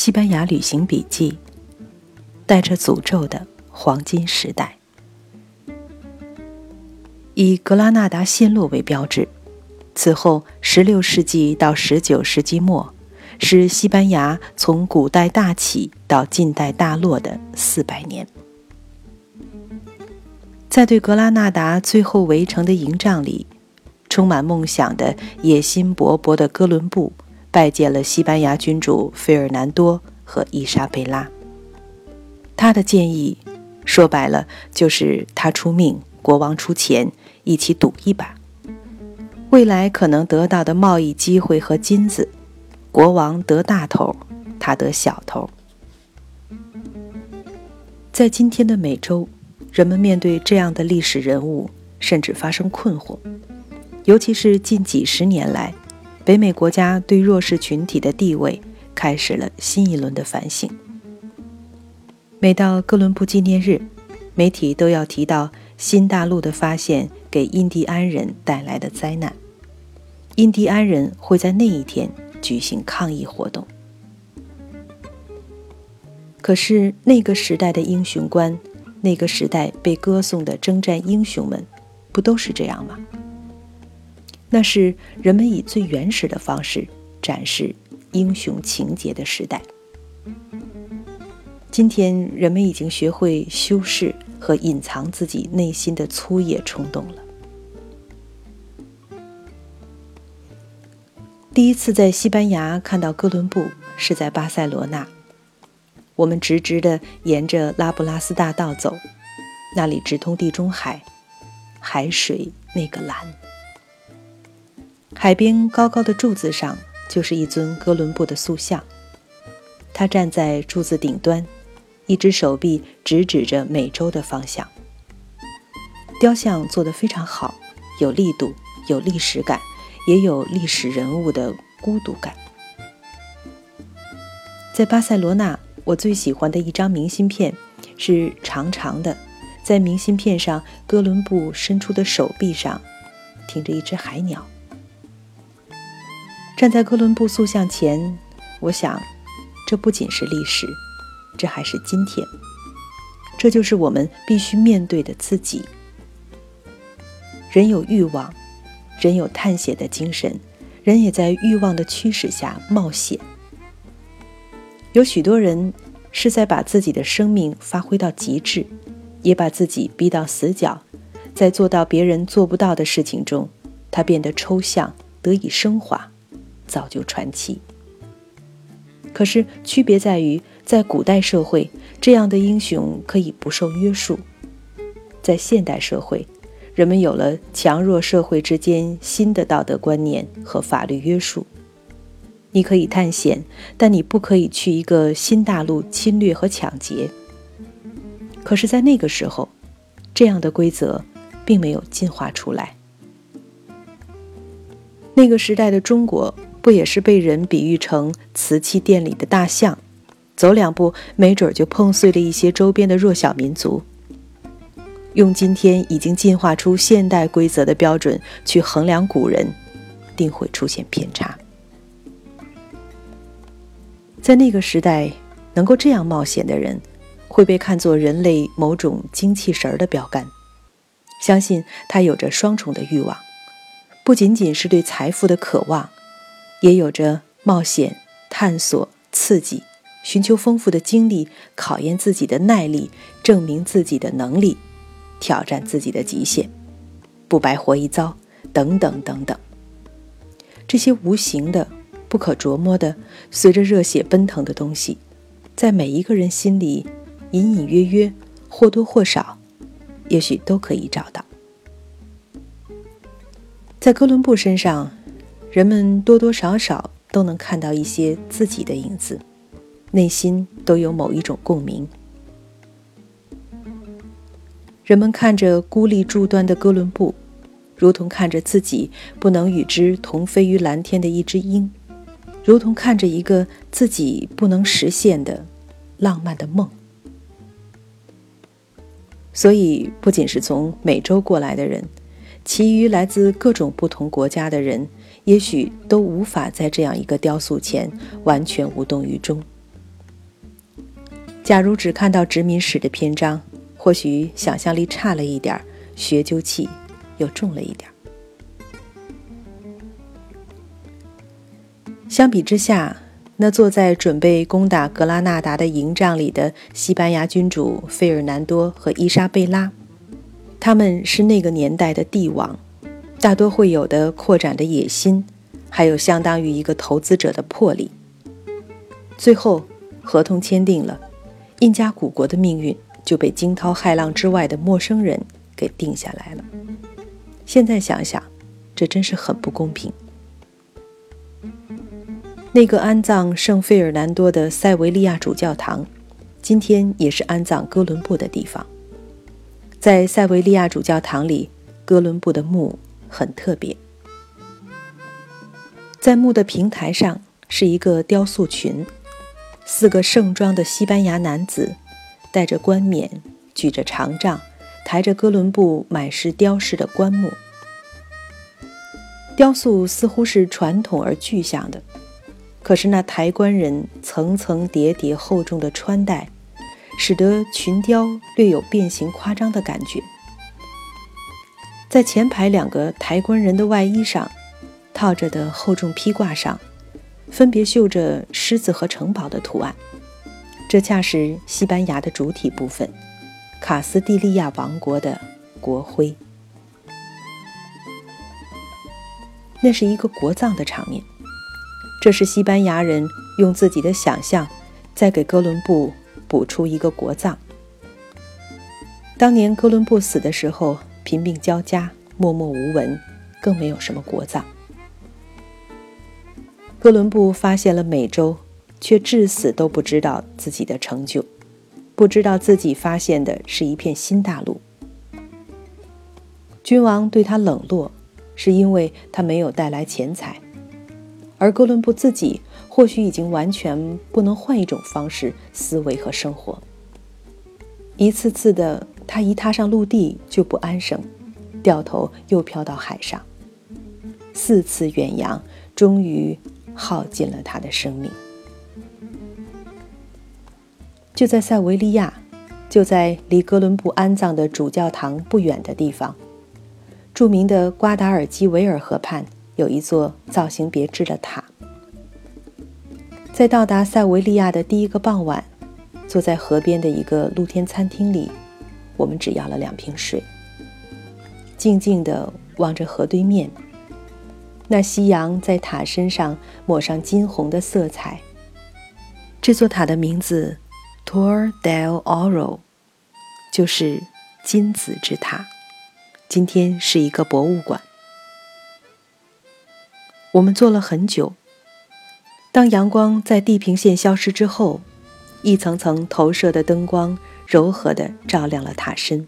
西班牙旅行笔记》，带着诅咒的黄金时代，以格拉纳达陷落为标志。此后，16世纪到19世纪末，是西班牙从古代大起到近代大落的四百年。在对格拉纳达最后围城的营帐里，充满梦想的、野心勃勃的哥伦布拜见了西班牙君主费尔南多和伊莎贝拉。他的建议，说白了就是他出命，国王出钱，一起赌一把。未来可能得到的贸易机会和金子，国王得大头，他得小头。在今天的美洲。人们面对这样的历史人物，甚至发生困惑。尤其是近几十年来，北美国家对弱势群体的地位开始了新一轮的反省。每到哥伦布纪念日，媒体都要提到新大陆的发现给印第安人带来的灾难。印第安人会在那一天举行抗议活动。可是那个时代的英雄观。那个时代被歌颂的征战英雄们，不都是这样吗？那是人们以最原始的方式展示英雄情节的时代。今天，人们已经学会修饰和隐藏自己内心的粗野冲动了。第一次在西班牙看到哥伦布，是在巴塞罗那。我们直直的沿着拉布拉斯大道走，那里直通地中海，海水那个蓝。海边高高的柱子上就是一尊哥伦布的塑像，他站在柱子顶端，一只手臂直指着美洲的方向。雕像做得非常好，有力度，有历史感，也有历史人物的孤独感。在巴塞罗那。我最喜欢的一张明信片是长长的，在明信片上，哥伦布伸出的手臂上停着一只海鸟。站在哥伦布塑像前，我想，这不仅是历史，这还是今天。这就是我们必须面对的自己。人有欲望，人有探险的精神，人也在欲望的驱使下冒险。有许多人是在把自己的生命发挥到极致，也把自己逼到死角，在做到别人做不到的事情中，他变得抽象，得以升华，早就传奇。可是区别在于，在古代社会，这样的英雄可以不受约束；在现代社会，人们有了强弱社会之间新的道德观念和法律约束。你可以探险，但你不可以去一个新大陆侵略和抢劫。可是，在那个时候，这样的规则并没有进化出来。那个时代的中国，不也是被人比喻成瓷器店里的大象，走两步没准就碰碎了一些周边的弱小民族？用今天已经进化出现代规则的标准去衡量古人，定会出现偏差。在那个时代，能够这样冒险的人，会被看作人类某种精气神儿的标杆。相信他有着双重的欲望，不仅仅是对财富的渴望，也有着冒险、探索、刺激、寻求丰富的经历、考验自己的耐力、证明自己的能力、挑战自己的极限、不白活一遭等等等等。这些无形的。不可琢磨的，随着热血奔腾的东西，在每一个人心里，隐隐约约，或多或少，也许都可以找到。在哥伦布身上，人们多多少少都能看到一些自己的影子，内心都有某一种共鸣。人们看着孤立柱端的哥伦布，如同看着自己不能与之同飞于蓝天的一只鹰。如同看着一个自己不能实现的浪漫的梦，所以不仅是从美洲过来的人，其余来自各种不同国家的人，也许都无法在这样一个雕塑前完全无动于衷。假如只看到殖民史的篇章，或许想象力差了一点，学究气又重了一点。相比之下，那坐在准备攻打格拉纳达的营帐里的西班牙君主费尔南多和伊莎贝拉，他们是那个年代的帝王，大多会有的扩展的野心，还有相当于一个投资者的魄力。最后，合同签订了，印加古国的命运就被惊涛骇浪之外的陌生人给定下来了。现在想想，这真是很不公平。那个安葬圣费尔南多的塞维利亚主教堂，今天也是安葬哥伦布的地方。在塞维利亚主教堂里，哥伦布的墓很特别。在墓的平台上是一个雕塑群，四个盛装的西班牙男子，戴着冠冕，举着长杖，抬着哥伦布满是雕饰的棺木。雕塑似乎是传统而具象的。可是那抬棺人层层叠叠厚重的穿戴，使得群雕略有变形夸张的感觉。在前排两个抬棺人的外衣上，套着的厚重披挂上，分别绣着狮子和城堡的图案。这恰是西班牙的主体部分——卡斯蒂利亚王国的国徽。那是一个国葬的场面。这是西班牙人用自己的想象，在给哥伦布补出一个国葬。当年哥伦布死的时候，贫病交加，默默无闻，更没有什么国葬。哥伦布发现了美洲，却至死都不知道自己的成就，不知道自己发现的是一片新大陆。君王对他冷落，是因为他没有带来钱财。而哥伦布自己或许已经完全不能换一种方式思维和生活。一次次的，他一踏上陆地就不安生，掉头又飘到海上，四次远洋，终于耗尽了他的生命。就在塞维利亚，就在离哥伦布安葬的主教堂不远的地方，著名的瓜达尔基维尔河畔。有一座造型别致的塔。在到达塞维利亚的第一个傍晚，坐在河边的一个露天餐厅里，我们只要了两瓶水，静静地望着河对面。那夕阳在塔身上抹上金红的色彩。这座塔的名字 Tor del Oro，就是金子之塔。今天是一个博物馆。我们坐了很久。当阳光在地平线消失之后，一层层投射的灯光柔和地照亮了塔身，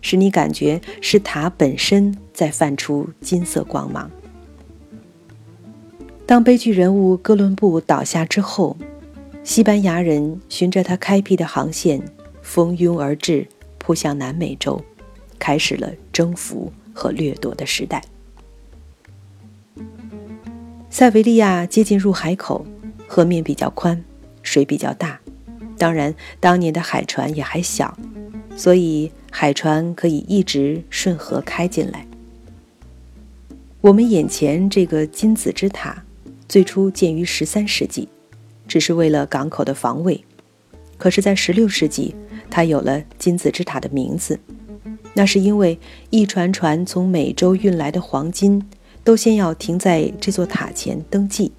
使你感觉是塔本身在泛出金色光芒。当悲剧人物哥伦布倒下之后，西班牙人循着他开辟的航线，蜂拥而至，扑向南美洲，开始了征服和掠夺的时代。塞维利亚接近入海口，河面比较宽，水比较大。当然，当年的海船也还小，所以海船可以一直顺河开进来。我们眼前这个金子之塔，最初建于十三世纪，只是为了港口的防卫。可是，在十六世纪，它有了金子之塔的名字，那是因为一船船从美洲运来的黄金。都先要停在这座塔前登记，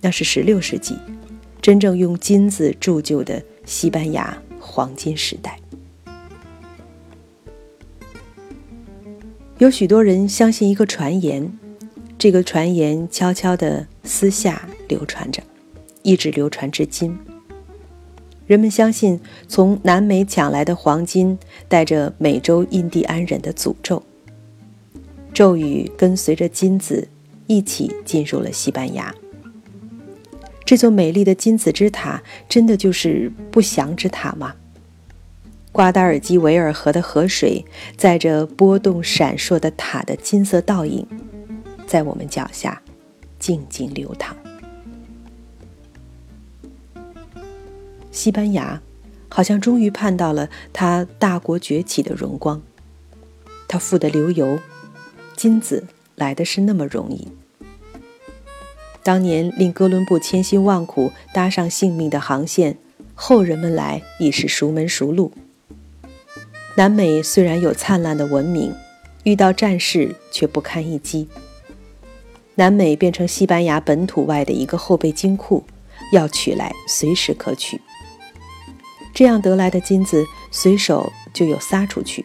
那是十六世纪，真正用金子铸就的西班牙黄金时代。有许多人相信一个传言，这个传言悄悄地私下流传着，一直流传至今。人们相信，从南美抢来的黄金带着美洲印第安人的诅咒。咒语跟随着金子一起进入了西班牙。这座美丽的金子之塔，真的就是不祥之塔吗？瓜达尔基维尔河的河水载着波动闪烁的塔的金色倒影，在我们脚下静静流淌。西班牙好像终于盼到了他大国崛起的荣光。他富得流油，金子来的是那么容易。当年令哥伦布千辛万苦搭上性命的航线，后人们来已是熟门熟路。南美虽然有灿烂的文明，遇到战事却不堪一击。南美变成西班牙本土外的一个后备金库，要取来随时可取。这样得来的金子，随手就有撒出去。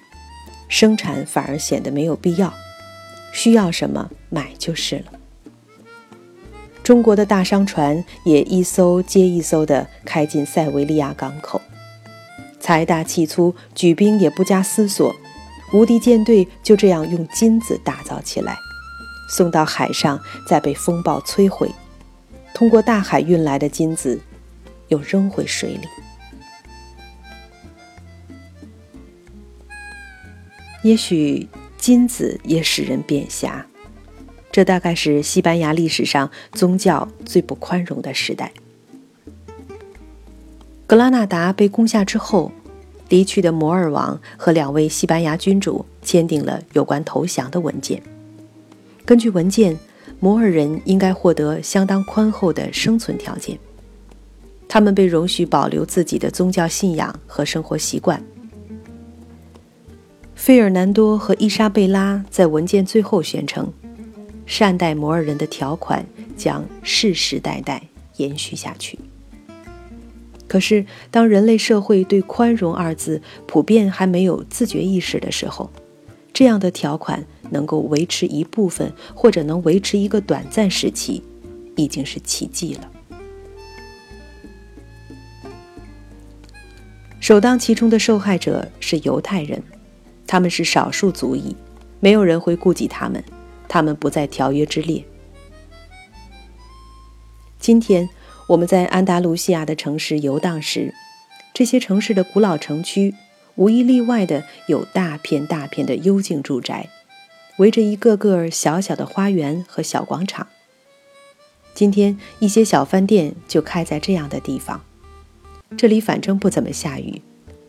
生产反而显得没有必要，需要什么买就是了。中国的大商船也一艘接一艘地开进塞维利亚港口，财大气粗，举兵也不加思索，无敌舰队就这样用金子打造起来，送到海上，再被风暴摧毁。通过大海运来的金子，又扔回水里。也许金子也使人变狭，这大概是西班牙历史上宗教最不宽容的时代。格拉纳达被攻下之后，离去的摩尔王和两位西班牙君主签订了有关投降的文件。根据文件，摩尔人应该获得相当宽厚的生存条件，他们被容许保留自己的宗教信仰和生活习惯。费尔南多和伊莎贝拉在文件最后宣称，善待摩尔人的条款将世世代代延续下去。可是，当人类社会对“宽容”二字普遍还没有自觉意识的时候，这样的条款能够维持一部分，或者能维持一个短暂时期，已经是奇迹了。首当其冲的受害者是犹太人。他们是少数族裔，没有人会顾及他们，他们不在条约之列。今天我们在安达卢西亚的城市游荡时，这些城市的古老城区无一例外的有大片大片的幽静住宅，围着一个个小小的花园和小广场。今天一些小饭店就开在这样的地方，这里反正不怎么下雨。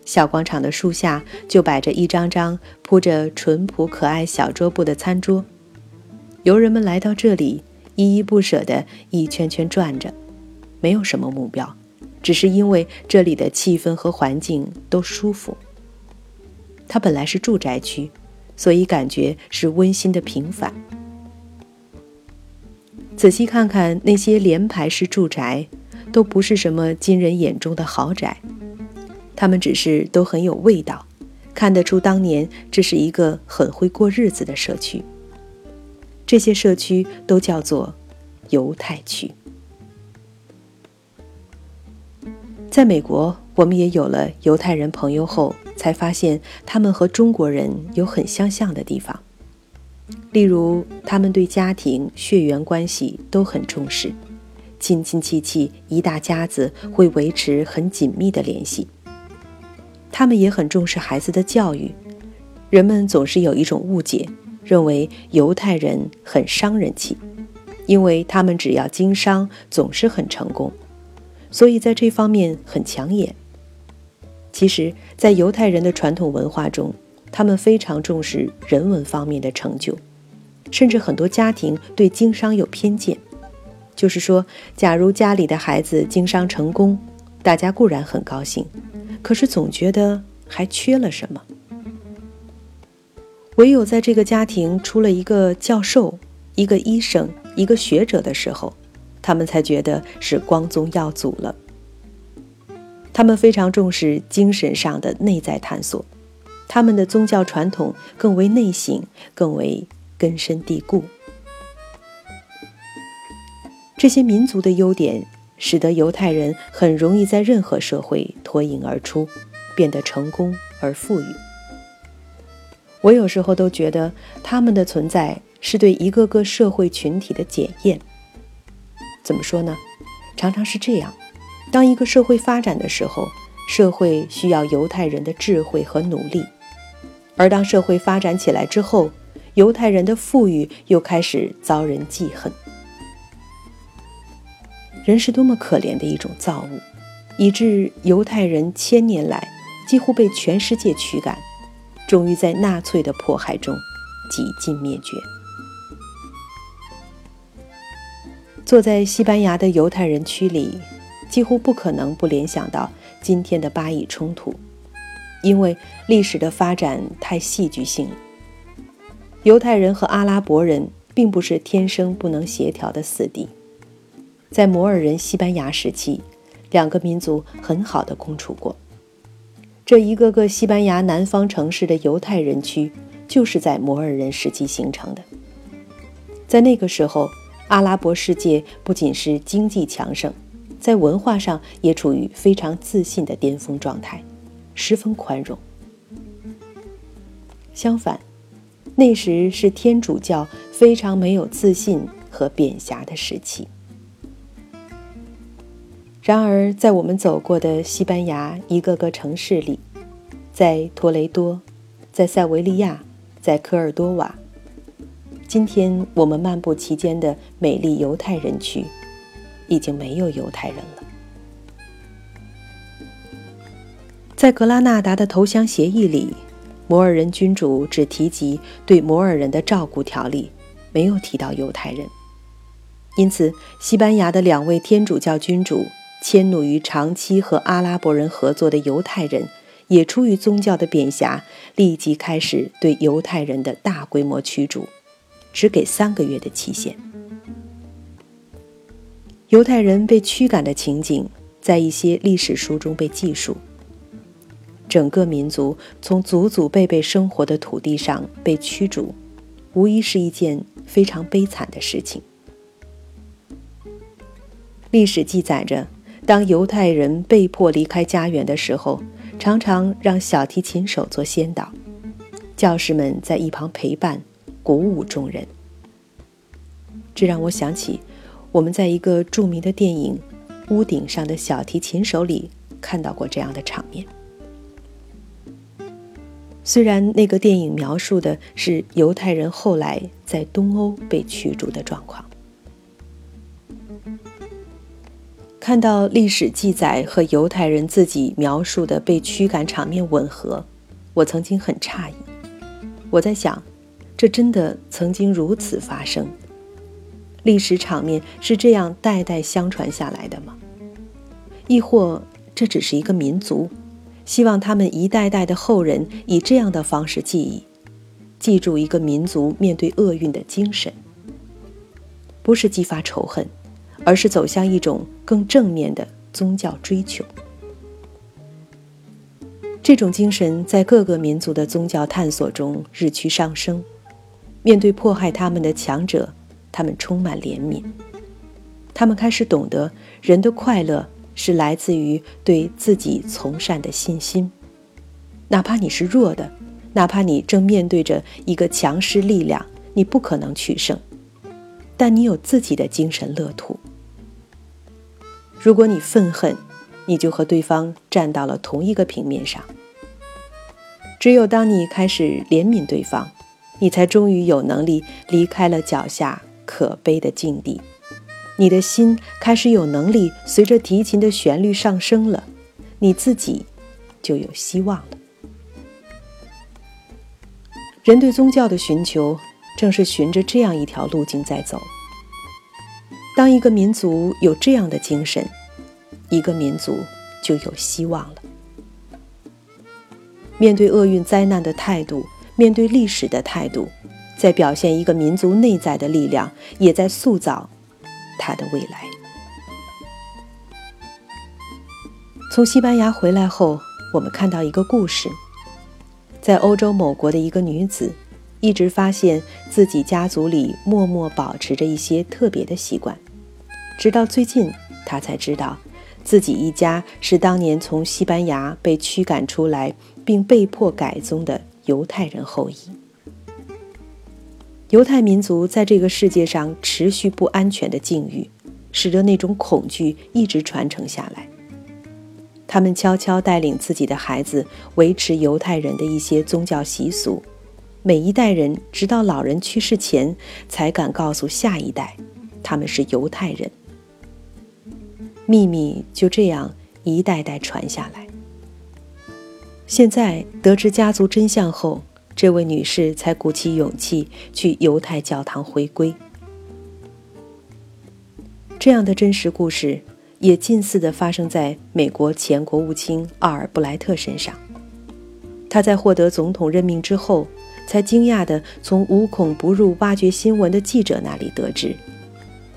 小广场的树下就摆着一张张铺着淳朴可爱小桌布的餐桌，游人们来到这里，依依不舍地一圈圈转着，没有什么目标，只是因为这里的气氛和环境都舒服。它本来是住宅区，所以感觉是温馨的平凡。仔细看看那些连排式住宅，都不是什么今人眼中的豪宅。他们只是都很有味道，看得出当年这是一个很会过日子的社区。这些社区都叫做犹太区。在美国，我们也有了犹太人朋友后，才发现他们和中国人有很相像的地方，例如他们对家庭血缘关系都很重视，亲亲戚戚一大家子会维持很紧密的联系。他们也很重视孩子的教育，人们总是有一种误解，认为犹太人很伤人气，因为他们只要经商总是很成功，所以在这方面很抢眼。其实，在犹太人的传统文化中，他们非常重视人文方面的成就，甚至很多家庭对经商有偏见，就是说，假如家里的孩子经商成功，大家固然很高兴。可是总觉得还缺了什么，唯有在这个家庭出了一个教授、一个医生、一个学者的时候，他们才觉得是光宗耀祖了。他们非常重视精神上的内在探索，他们的宗教传统更为内省，更为根深蒂固。这些民族的优点。使得犹太人很容易在任何社会脱颖而出，变得成功而富裕。我有时候都觉得他们的存在是对一个个社会群体的检验。怎么说呢？常常是这样：当一个社会发展的时候，社会需要犹太人的智慧和努力；而当社会发展起来之后，犹太人的富裕又开始遭人记恨。人是多么可怜的一种造物，以致犹太人千年来几乎被全世界驱赶，终于在纳粹的迫害中几近灭绝。坐在西班牙的犹太人区里，几乎不可能不联想到今天的巴以冲突，因为历史的发展太戏剧性了。犹太人和阿拉伯人并不是天生不能协调的死敌，在摩尔人西班牙时期，两个民族很好的共处过。这一个个西班牙南方城市的犹太人区，就是在摩尔人时期形成的。在那个时候，阿拉伯世界不仅是经济强盛，在文化上也处于非常自信的巅峰状态，十分宽容。相反，那时是天主教非常没有自信和贬狭的时期。然而，在我们走过的西班牙一个个城市里，在托雷多，在塞维利亚，在科尔多瓦，今天我们漫步其间的美丽犹太人区，已经没有犹太人了。在格拉纳达的投降协议里。摩尔人君主只提及对摩尔人的照顾条例，没有提到犹太人。因此，西班牙的两位天主教君主迁怒于长期和阿拉伯人合作的犹太人，也出于宗教的贬狭，立即开始对犹太人的大规模驱逐，只给三个月的期限。犹太人被驱赶的情景，在一些历史书中被记述。整个民族从祖祖辈辈生活的土地上被驱逐，无疑是一件非常悲惨的事情。历史记载着，当犹太人被迫离开家园的时候，常常让小提琴手做先导，教师们在一旁陪伴，鼓舞众人。这让我想起我们在一个著名的电影《屋顶上的小提琴手》里看到过这样的场面。虽然那个电影描述的是犹太人后来在东欧被驱逐的状况，看到历史记载和犹太人自己描述的被驱赶场面吻合，我曾经很诧异。我在想，这真的曾经如此发生？历史场面是这样代代相传下来的吗？亦或这只是一个民族？希望他们一代代的后人以这样的方式记忆，记住一个民族面对厄运的精神，不是激发仇恨，而是走向一种更正面的宗教追求。这种精神在各个民族的宗教探索中日趋上升。面对迫害他们的强者，他们充满怜悯，他们开始懂得人的快乐。是来自于对自己从善的信心，哪怕你是弱的，哪怕你正面对着一个强势力量，你不可能取胜，但你有自己的精神乐土。如果你愤恨，你就和对方站到了同一个平面上。只有当你开始怜悯对方，你才终于有能力离开了脚下可悲的境地。你的心开始有能力随着提琴的旋律上升了，你自己就有希望了。人对宗教的寻求，正是循着这样一条路径在走。当一个民族有这样的精神，一个民族就有希望了。面对厄运灾难的态度，面对历史的态度，在表现一个民族内在的力量，也在塑造。他的未来。从西班牙回来后，我们看到一个故事：在欧洲某国的一个女子，一直发现自己家族里默默保持着一些特别的习惯，直到最近，他才知道，自己一家是当年从西班牙被驱赶出来并被迫改宗的犹太人后裔。犹太民族在这个世界上持续不安全的境遇，使得那种恐惧一直传承下来。他们悄悄带领自己的孩子维持犹太人的一些宗教习俗，每一代人直到老人去世前才敢告诉下一代，他们是犹太人。秘密就这样一代代传下来。现在得知家族真相后，这位女士才鼓起勇气去犹太教堂回归。这样的真实故事也近似的发生在美国前国务卿奥尔布莱特身上。他在获得总统任命之后，才惊讶地从无孔不入挖掘新闻的记者那里得知，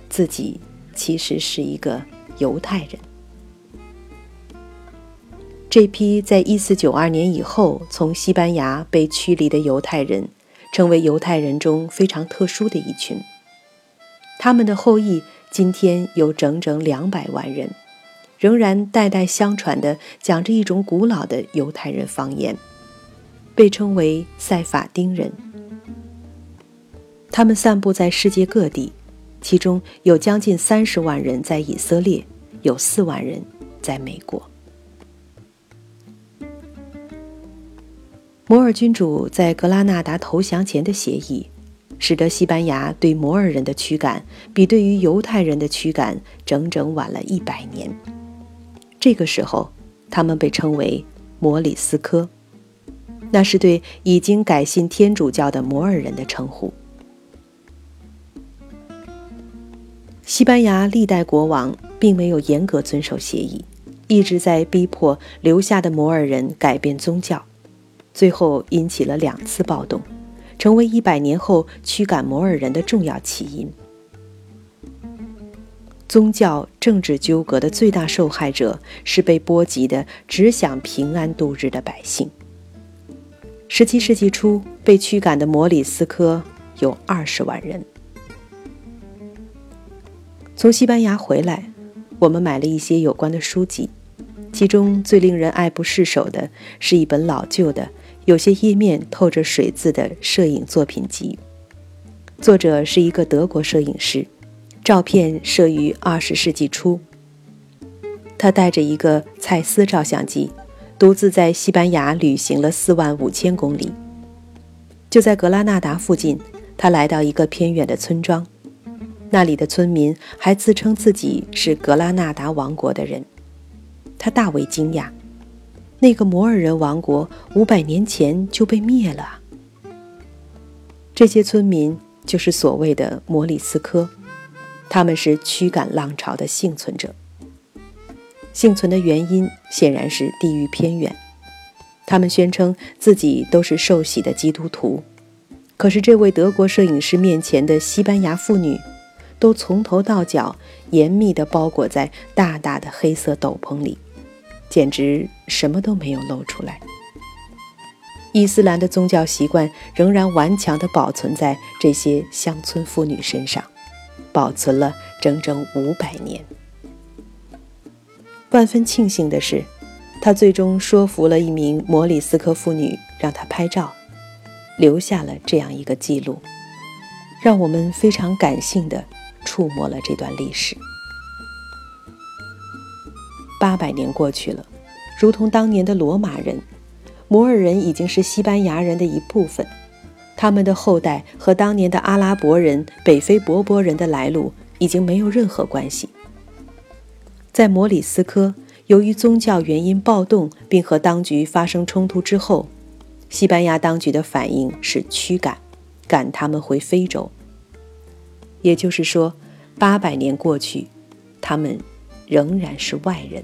自己其实是一个犹太人。这批在一四九二年以后从西班牙被驱离的犹太人，成为犹太人中非常特殊的一群。他们的后裔今天有整整两百万人，仍然代代相传地讲着一种古老的犹太人方言，被称为塞法丁人。他们散布在世界各地，其中有将近三十万人在以色列，有四万人在美国。摩尔君主在格拉纳达投降前的协议，使得西班牙对摩尔人的驱赶比对于犹太人的驱赶整整晚了一百年。这个时候，他们被称为摩里斯科，那是对已经改信天主教的摩尔人的称呼。西班牙历代国王并没有严格遵守协议，一直在逼迫留下的摩尔人改变宗教。最后引起了两次暴动，成为一百年后驱赶摩尔人的重要起因。宗教政治纠葛的最大受害者是被波及的只想平安度日的百姓。十七世纪初被驱赶的摩里斯科有二十万人。从西班牙回来，我们买了一些有关的书籍，其中最令人爱不释手的是一本老旧的。有些页面透着水渍的摄影作品集，作者是一个德国摄影师，照片摄于二十世纪初。他带着一个蔡司照相机，独自在西班牙旅行了四万五千公里。就在格拉纳达附近，他来到一个偏远的村庄，那里的村民还自称自己是格拉纳达王国的人，他大为惊讶。那个摩尔人王国五百年前就被灭了。这些村民就是所谓的摩里斯科，他们是驱赶浪潮的幸存者。幸存的原因显然是地域偏远。他们宣称自己都是受洗的基督徒，可是这位德国摄影师面前的西班牙妇女，都从头到脚严密地包裹在大大的黑色斗篷里。简直什么都没有露出来。伊斯兰的宗教习惯仍然顽强地保存在这些乡村妇女身上，保存了整整五百年。万分庆幸的是，他最终说服了一名摩里斯科妇女，让她拍照，留下了这样一个记录，让我们非常感性的触摸了这段历史。八百年过去了，如同当年的罗马人，摩尔人已经是西班牙人的一部分。他们的后代和当年的阿拉伯人、北非伯伯人的来路已经没有任何关系。在摩里斯科，由于宗教原因暴动并和当局发生冲突之后，西班牙当局的反应是驱赶，赶他们回非洲。也就是说，八百年过去，他们。仍然是外人。